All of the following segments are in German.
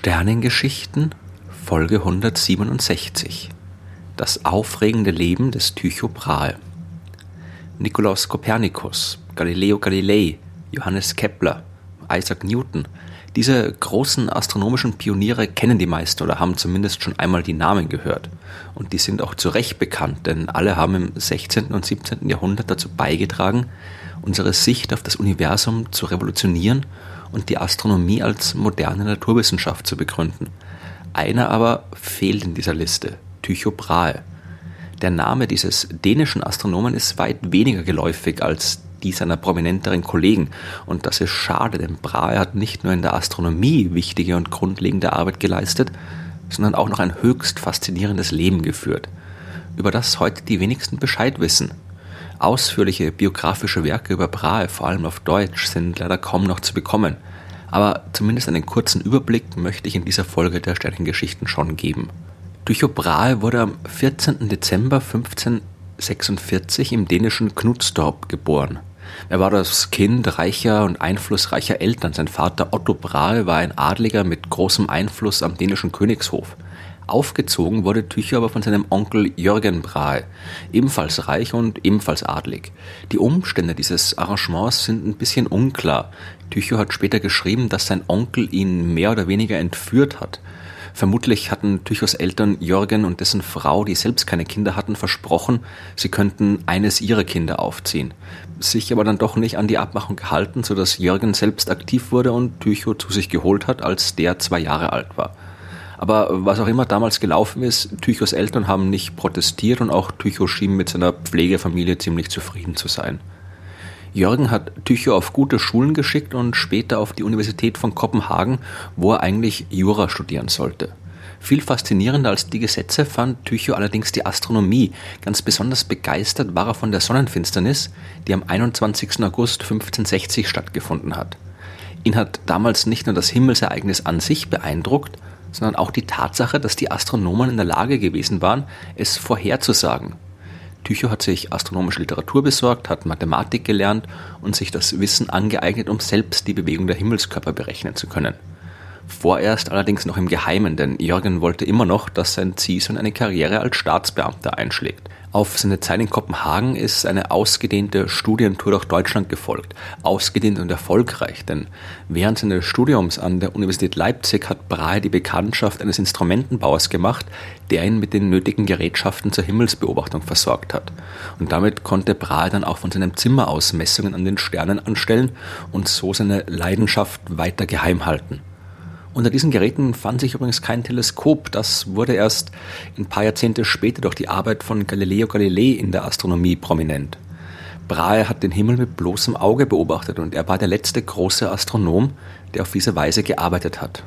Sternengeschichten Folge 167 Das aufregende Leben des Tycho Brahe Nikolaus Kopernikus, Galileo Galilei, Johannes Kepler, Isaac Newton. Diese großen astronomischen Pioniere kennen die meisten oder haben zumindest schon einmal die Namen gehört. Und die sind auch zu Recht bekannt, denn alle haben im 16. und 17. Jahrhundert dazu beigetragen, unsere Sicht auf das Universum zu revolutionieren und die Astronomie als moderne Naturwissenschaft zu begründen. Einer aber fehlt in dieser Liste, Tycho Brahe. Der Name dieses dänischen Astronomen ist weit weniger geläufig als die seiner prominenteren Kollegen. Und das ist schade, denn Brahe hat nicht nur in der Astronomie wichtige und grundlegende Arbeit geleistet, sondern auch noch ein höchst faszinierendes Leben geführt, über das heute die wenigsten Bescheid wissen. Ausführliche biografische Werke über Brahe, vor allem auf Deutsch, sind leider kaum noch zu bekommen. Aber zumindest einen kurzen Überblick möchte ich in dieser Folge der Sternengeschichten schon geben. Tycho Brahe wurde am 14. Dezember 1546 im dänischen Knudstorp geboren. Er war das Kind reicher und einflussreicher Eltern. Sein Vater Otto Brahe war ein Adliger mit großem Einfluss am dänischen Königshof. Aufgezogen wurde Tycho aber von seinem Onkel Jürgen Brahe, ebenfalls reich und ebenfalls adlig. Die Umstände dieses Arrangements sind ein bisschen unklar. Tycho hat später geschrieben, dass sein Onkel ihn mehr oder weniger entführt hat. Vermutlich hatten Tychos Eltern Jürgen und dessen Frau, die selbst keine Kinder hatten, versprochen, sie könnten eines ihrer Kinder aufziehen. Sich aber dann doch nicht an die Abmachung gehalten, sodass Jürgen selbst aktiv wurde und Tycho zu sich geholt hat, als der zwei Jahre alt war. Aber was auch immer damals gelaufen ist, Tychos Eltern haben nicht protestiert und auch Tycho schien mit seiner Pflegefamilie ziemlich zufrieden zu sein. Jürgen hat Tycho auf gute Schulen geschickt und später auf die Universität von Kopenhagen, wo er eigentlich Jura studieren sollte. Viel faszinierender als die Gesetze fand Tycho allerdings die Astronomie. Ganz besonders begeistert war er von der Sonnenfinsternis, die am 21. August 1560 stattgefunden hat. Ihn hat damals nicht nur das Himmelsereignis an sich beeindruckt, sondern auch die Tatsache, dass die Astronomen in der Lage gewesen waren, es vorherzusagen. Tycho hat sich astronomische Literatur besorgt, hat Mathematik gelernt und sich das Wissen angeeignet, um selbst die Bewegung der Himmelskörper berechnen zu können. Vorerst allerdings noch im Geheimen, denn Jürgen wollte immer noch, dass sein Ziehsohn eine Karriere als Staatsbeamter einschlägt. Auf seine Zeit in Kopenhagen ist eine ausgedehnte Studientour durch Deutschland gefolgt. Ausgedehnt und erfolgreich, denn während seines Studiums an der Universität Leipzig hat Brahe die Bekanntschaft eines Instrumentenbauers gemacht, der ihn mit den nötigen Gerätschaften zur Himmelsbeobachtung versorgt hat. Und damit konnte Brahe dann auch von seinem Zimmer aus Messungen an den Sternen anstellen und so seine Leidenschaft weiter geheim halten. Unter diesen Geräten fand sich übrigens kein Teleskop. Das wurde erst ein paar Jahrzehnte später durch die Arbeit von Galileo Galilei in der Astronomie prominent. Brahe hat den Himmel mit bloßem Auge beobachtet und er war der letzte große Astronom, der auf diese Weise gearbeitet hat.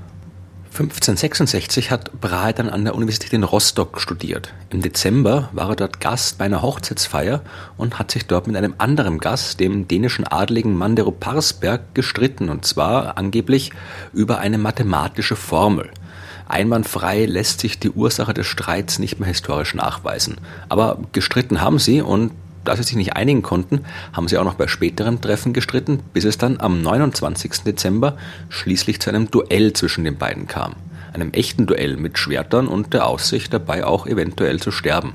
1566 hat Brahe dann an der Universität in Rostock studiert. Im Dezember war er dort Gast bei einer Hochzeitsfeier und hat sich dort mit einem anderen Gast, dem dänischen Adligen Mandero Parsberg, gestritten, und zwar angeblich über eine mathematische Formel. Einwandfrei lässt sich die Ursache des Streits nicht mehr historisch nachweisen. Aber gestritten haben sie und da sie sich nicht einigen konnten, haben sie auch noch bei späteren Treffen gestritten, bis es dann am 29. Dezember schließlich zu einem Duell zwischen den beiden kam. Einem echten Duell mit Schwertern und der Aussicht dabei auch eventuell zu sterben.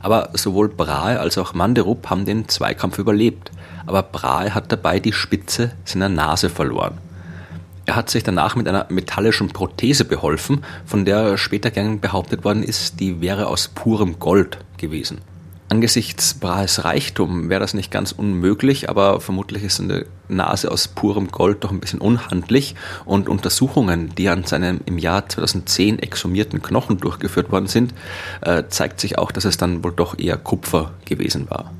Aber sowohl Brahe als auch Manderup haben den Zweikampf überlebt, aber Brahe hat dabei die Spitze seiner Nase verloren. Er hat sich danach mit einer metallischen Prothese beholfen, von der später gern behauptet worden ist, die wäre aus purem Gold gewesen. Angesichts Brahes Reichtum wäre das nicht ganz unmöglich, aber vermutlich ist eine Nase aus purem Gold doch ein bisschen unhandlich und Untersuchungen, die an seinem im Jahr 2010 exhumierten Knochen durchgeführt worden sind, äh, zeigt sich auch, dass es dann wohl doch eher Kupfer gewesen war.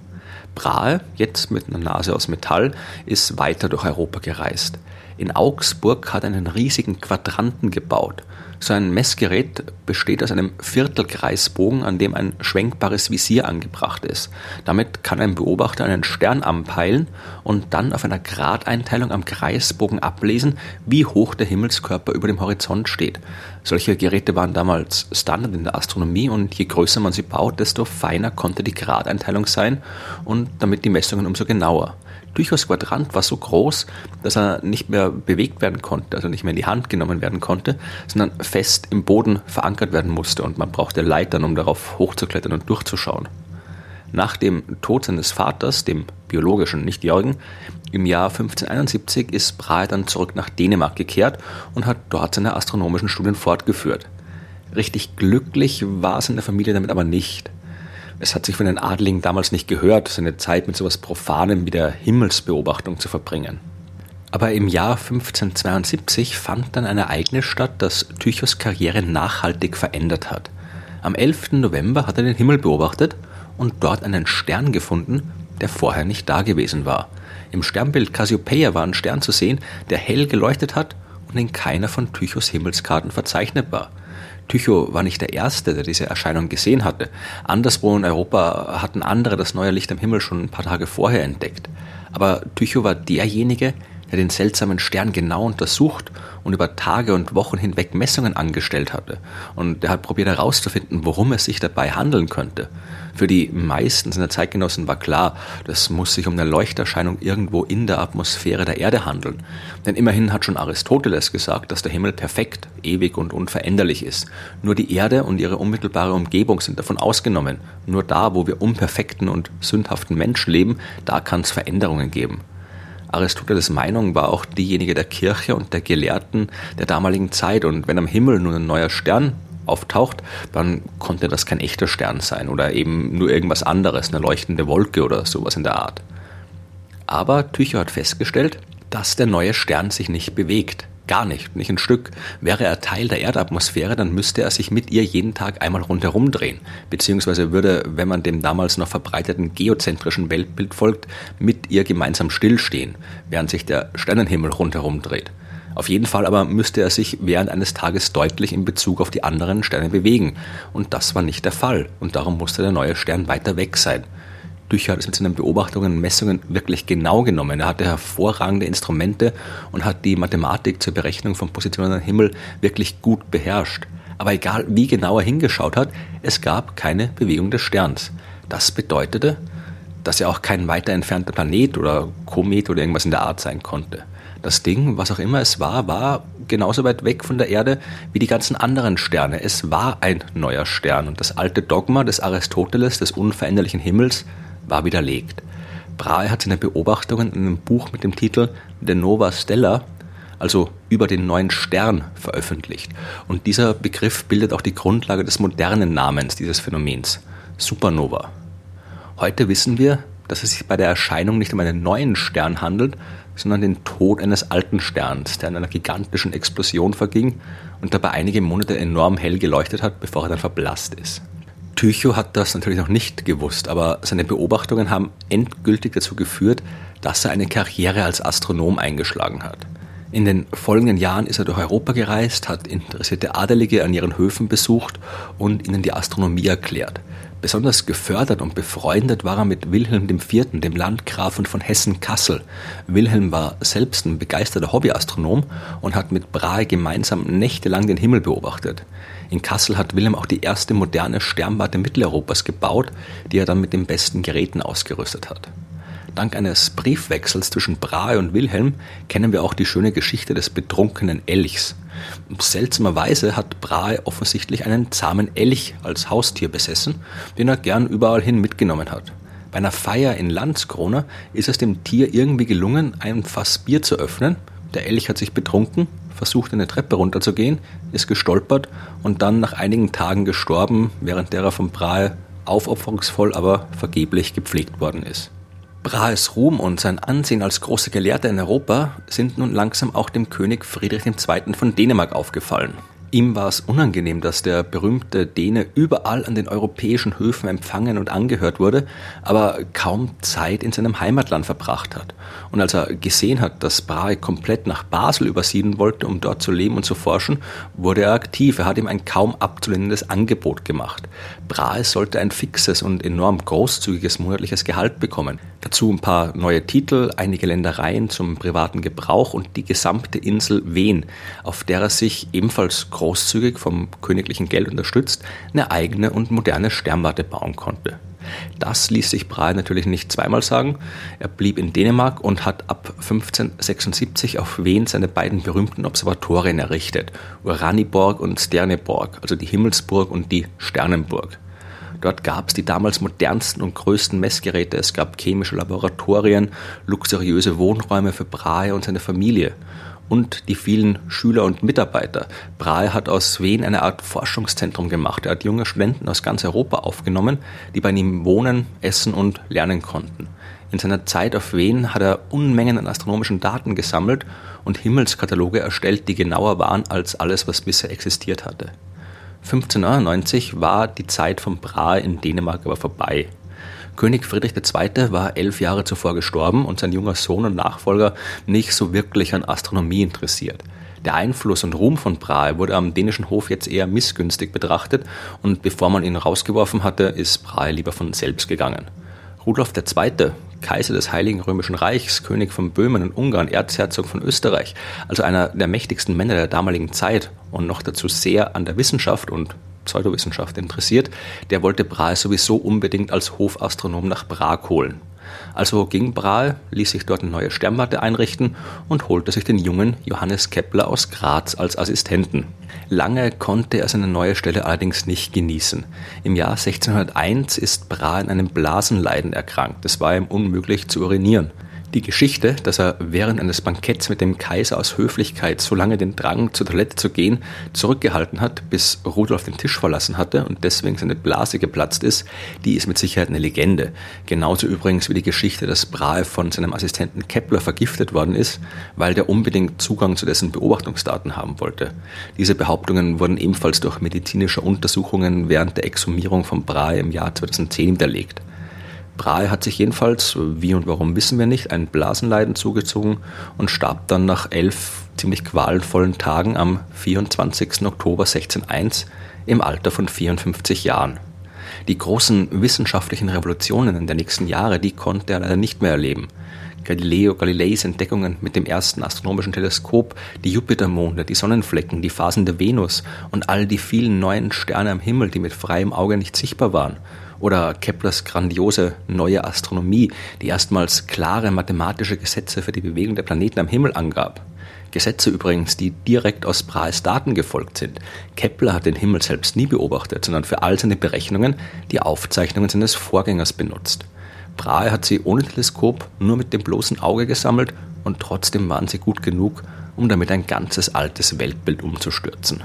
Brahe, jetzt mit einer Nase aus Metall, ist weiter durch Europa gereist. In Augsburg hat er einen riesigen Quadranten gebaut so ein Messgerät besteht aus einem Viertelkreisbogen, an dem ein schwenkbares Visier angebracht ist. Damit kann ein Beobachter einen Stern anpeilen und dann auf einer Gradeinteilung am Kreisbogen ablesen, wie hoch der Himmelskörper über dem Horizont steht. Solche Geräte waren damals Standard in der Astronomie und je größer man sie baut, desto feiner konnte die Gradeinteilung sein und damit die Messungen umso genauer. Tychos Quadrant war so groß, dass er nicht mehr bewegt werden konnte, also nicht mehr in die Hand genommen werden konnte, sondern fest im Boden verankert werden musste und man brauchte Leitern, um darauf hochzuklettern und durchzuschauen. Nach dem Tod seines Vaters, dem biologischen, nicht Jürgen, im Jahr 1571 ist Brahe dann zurück nach Dänemark gekehrt und hat dort seine astronomischen Studien fortgeführt. Richtig glücklich war es in der Familie damit aber nicht. Es hat sich von den Adligen damals nicht gehört, seine Zeit mit sowas Profanem wie der Himmelsbeobachtung zu verbringen. Aber im Jahr 1572 fand dann ein Ereignis statt, das Tychos Karriere nachhaltig verändert hat. Am 11. November hat er den Himmel beobachtet und dort einen Stern gefunden, der vorher nicht da gewesen war. Im Sternbild Cassiopeia war ein Stern zu sehen, der hell geleuchtet hat und in keiner von Tychos Himmelskarten verzeichnet war. Tycho war nicht der Erste, der diese Erscheinung gesehen hatte. Anderswo in Europa hatten andere das neue Licht am Himmel schon ein paar Tage vorher entdeckt. Aber Tycho war derjenige, der den seltsamen Stern genau untersucht und über Tage und Wochen hinweg Messungen angestellt hatte. Und er hat probiert herauszufinden, worum es sich dabei handeln könnte. Für die meisten seiner Zeitgenossen war klar, das muss sich um eine Leuchterscheinung irgendwo in der Atmosphäre der Erde handeln. Denn immerhin hat schon Aristoteles gesagt, dass der Himmel perfekt, ewig und unveränderlich ist. Nur die Erde und ihre unmittelbare Umgebung sind davon ausgenommen. Nur da, wo wir unperfekten und sündhaften Menschen leben, da kann es Veränderungen geben. Aristoteles Meinung war auch diejenige der Kirche und der Gelehrten der damaligen Zeit. Und wenn am Himmel nun ein neuer Stern auftaucht, dann konnte das kein echter Stern sein oder eben nur irgendwas anderes, eine leuchtende Wolke oder sowas in der Art. Aber Tycho hat festgestellt, dass der neue Stern sich nicht bewegt. Gar nicht, nicht ein Stück. Wäre er Teil der Erdatmosphäre, dann müsste er sich mit ihr jeden Tag einmal rundherum drehen. Beziehungsweise würde, wenn man dem damals noch verbreiteten geozentrischen Weltbild folgt, mit ihr gemeinsam stillstehen, während sich der Sternenhimmel rundherum dreht. Auf jeden Fall aber müsste er sich während eines Tages deutlich in Bezug auf die anderen Sterne bewegen. Und das war nicht der Fall. Und darum musste der neue Stern weiter weg sein. Dücher hat mit seinen Beobachtungen und Messungen wirklich genau genommen. Er hatte hervorragende Instrumente und hat die Mathematik zur Berechnung von Positionen am Himmel wirklich gut beherrscht. Aber egal wie genau er hingeschaut hat, es gab keine Bewegung des Sterns. Das bedeutete, dass er auch kein weiter entfernter Planet oder Komet oder irgendwas in der Art sein konnte. Das Ding, was auch immer es war, war genauso weit weg von der Erde wie die ganzen anderen Sterne. Es war ein neuer Stern und das alte Dogma des Aristoteles des unveränderlichen Himmels war widerlegt. Brahe hat seine Beobachtungen in einem Buch mit dem Titel De Nova Stella, also über den neuen Stern, veröffentlicht. Und dieser Begriff bildet auch die Grundlage des modernen Namens dieses Phänomens, Supernova. Heute wissen wir, dass es sich bei der Erscheinung nicht um einen neuen Stern handelt, sondern den Tod eines alten Sterns, der in einer gigantischen Explosion verging und dabei einige Monate enorm hell geleuchtet hat, bevor er dann verblasst ist. Tycho hat das natürlich noch nicht gewusst, aber seine Beobachtungen haben endgültig dazu geführt, dass er eine Karriere als Astronom eingeschlagen hat. In den folgenden Jahren ist er durch Europa gereist, hat interessierte Adelige an ihren Höfen besucht und ihnen die Astronomie erklärt. Besonders gefördert und befreundet war er mit Wilhelm IV., dem Landgrafen von Hessen-Kassel. Wilhelm war selbst ein begeisterter Hobbyastronom und hat mit Brahe gemeinsam nächtelang den Himmel beobachtet. In Kassel hat Wilhelm auch die erste moderne Sternwarte Mitteleuropas gebaut, die er dann mit den besten Geräten ausgerüstet hat. Dank eines Briefwechsels zwischen Brahe und Wilhelm kennen wir auch die schöne Geschichte des betrunkenen Elchs. Seltsamerweise hat Brahe offensichtlich einen zahmen Elch als Haustier besessen, den er gern überall hin mitgenommen hat. Bei einer Feier in Landskrona ist es dem Tier irgendwie gelungen, ein Fass Bier zu öffnen. Der Elch hat sich betrunken, versucht eine Treppe runterzugehen, ist gestolpert und dann nach einigen Tagen gestorben, während der er vom Brahe aufopferungsvoll, aber vergeblich gepflegt worden ist. Brahes Ruhm und sein Ansehen als großer Gelehrter in Europa sind nun langsam auch dem König Friedrich II. von Dänemark aufgefallen. Ihm war es unangenehm, dass der berühmte Däne überall an den europäischen Höfen empfangen und angehört wurde, aber kaum Zeit in seinem Heimatland verbracht hat. Und als er gesehen hat, dass Brahe komplett nach Basel übersiedeln wollte, um dort zu leben und zu forschen, wurde er aktiv. Er hat ihm ein kaum abzulehnendes Angebot gemacht. Brahe sollte ein fixes und enorm großzügiges monatliches Gehalt bekommen. Dazu ein paar neue Titel, einige Ländereien zum privaten Gebrauch und die gesamte Insel Wen, auf der er sich ebenfalls großzügig vom königlichen Geld unterstützt, eine eigene und moderne Sternwarte bauen konnte. Das ließ sich Brahe natürlich nicht zweimal sagen. Er blieb in Dänemark und hat ab 1576 auf Wen seine beiden berühmten Observatorien errichtet, Uraniborg und Sterneborg, also die Himmelsburg und die Sternenburg. Dort gab es die damals modernsten und größten Messgeräte. Es gab chemische Laboratorien, luxuriöse Wohnräume für Brahe und seine Familie und die vielen Schüler und Mitarbeiter. Brahe hat aus Wien eine Art Forschungszentrum gemacht. Er hat junge Studenten aus ganz Europa aufgenommen, die bei ihm wohnen, essen und lernen konnten. In seiner Zeit auf Wien hat er Unmengen an astronomischen Daten gesammelt und Himmelskataloge erstellt, die genauer waren als alles, was bisher existiert hatte. 1599 war die Zeit von Brahe in Dänemark aber vorbei. König Friedrich II. war elf Jahre zuvor gestorben und sein junger Sohn und Nachfolger nicht so wirklich an Astronomie interessiert. Der Einfluss und Ruhm von Brahe wurde am dänischen Hof jetzt eher missgünstig betrachtet und bevor man ihn rausgeworfen hatte, ist Brahe lieber von selbst gegangen. Rudolf II., Kaiser des Heiligen Römischen Reichs, König von Böhmen und Ungarn, Erzherzog von Österreich, also einer der mächtigsten Männer der damaligen Zeit und noch dazu sehr an der Wissenschaft und Pseudowissenschaft interessiert, der wollte Brahe sowieso unbedingt als Hofastronom nach Prag holen. Also ging Brahe, ließ sich dort eine neue Sternwarte einrichten und holte sich den jungen Johannes Kepler aus Graz als Assistenten. Lange konnte er seine neue Stelle allerdings nicht genießen. Im Jahr 1601 ist Brahe an einem Blasenleiden erkrankt. Es war ihm unmöglich zu urinieren. Die Geschichte, dass er während eines Banketts mit dem Kaiser aus Höflichkeit so lange den Drang zur Toilette zu gehen zurückgehalten hat, bis Rudolf den Tisch verlassen hatte und deswegen seine Blase geplatzt ist, die ist mit Sicherheit eine Legende. Genauso übrigens wie die Geschichte, dass Brahe von seinem Assistenten Kepler vergiftet worden ist, weil der unbedingt Zugang zu dessen Beobachtungsdaten haben wollte. Diese Behauptungen wurden ebenfalls durch medizinische Untersuchungen während der Exhumierung von Brahe im Jahr 2010 widerlegt. Brahe hat sich jedenfalls, wie und warum wissen wir nicht, ein Blasenleiden zugezogen und starb dann nach elf ziemlich qualvollen Tagen am 24. Oktober 1601 im Alter von 54 Jahren. Die großen wissenschaftlichen Revolutionen der nächsten Jahre, die konnte er leider nicht mehr erleben. Galileo Galileis Entdeckungen mit dem ersten astronomischen Teleskop, die Jupitermonde, die Sonnenflecken, die Phasen der Venus und all die vielen neuen Sterne am Himmel, die mit freiem Auge nicht sichtbar waren oder Keplers grandiose neue Astronomie, die erstmals klare mathematische Gesetze für die Bewegung der Planeten am Himmel angab. Gesetze übrigens, die direkt aus Brahes Daten gefolgt sind. Kepler hat den Himmel selbst nie beobachtet, sondern für all seine Berechnungen die Aufzeichnungen seines Vorgängers benutzt. Brahe hat sie ohne Teleskop nur mit dem bloßen Auge gesammelt und trotzdem waren sie gut genug, um damit ein ganzes altes Weltbild umzustürzen.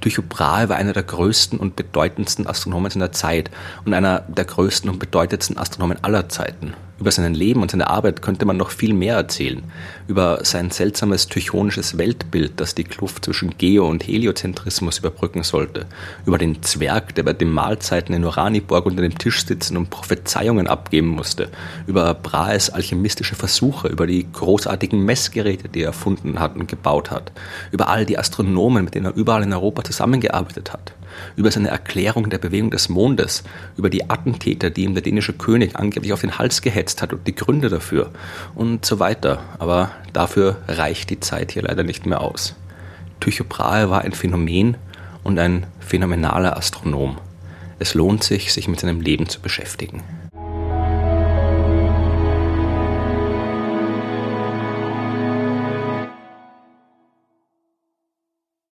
Tycho Brahe war einer der größten und bedeutendsten Astronomen seiner Zeit und einer der größten und bedeutendsten Astronomen aller Zeiten. Über sein Leben und seine Arbeit könnte man noch viel mehr erzählen. Über sein seltsames tychonisches Weltbild, das die Kluft zwischen Geo- und Heliozentrismus überbrücken sollte. Über den Zwerg, der bei den Mahlzeiten in Uraniborg unter dem Tisch sitzen und Prophezeiungen abgeben musste. Über Brahes alchemistische Versuche, über die großartigen Messgeräte, die er erfunden hat und gebaut hat. Über all die Astronomen, mit denen er überall in Europa zusammengearbeitet hat über seine Erklärung der Bewegung des Mondes, über die Attentäter, die ihm der dänische König angeblich auf den Hals gehetzt hat und die Gründe dafür und so weiter. Aber dafür reicht die Zeit hier leider nicht mehr aus. Tycho Brahe war ein Phänomen und ein phänomenaler Astronom. Es lohnt sich, sich mit seinem Leben zu beschäftigen.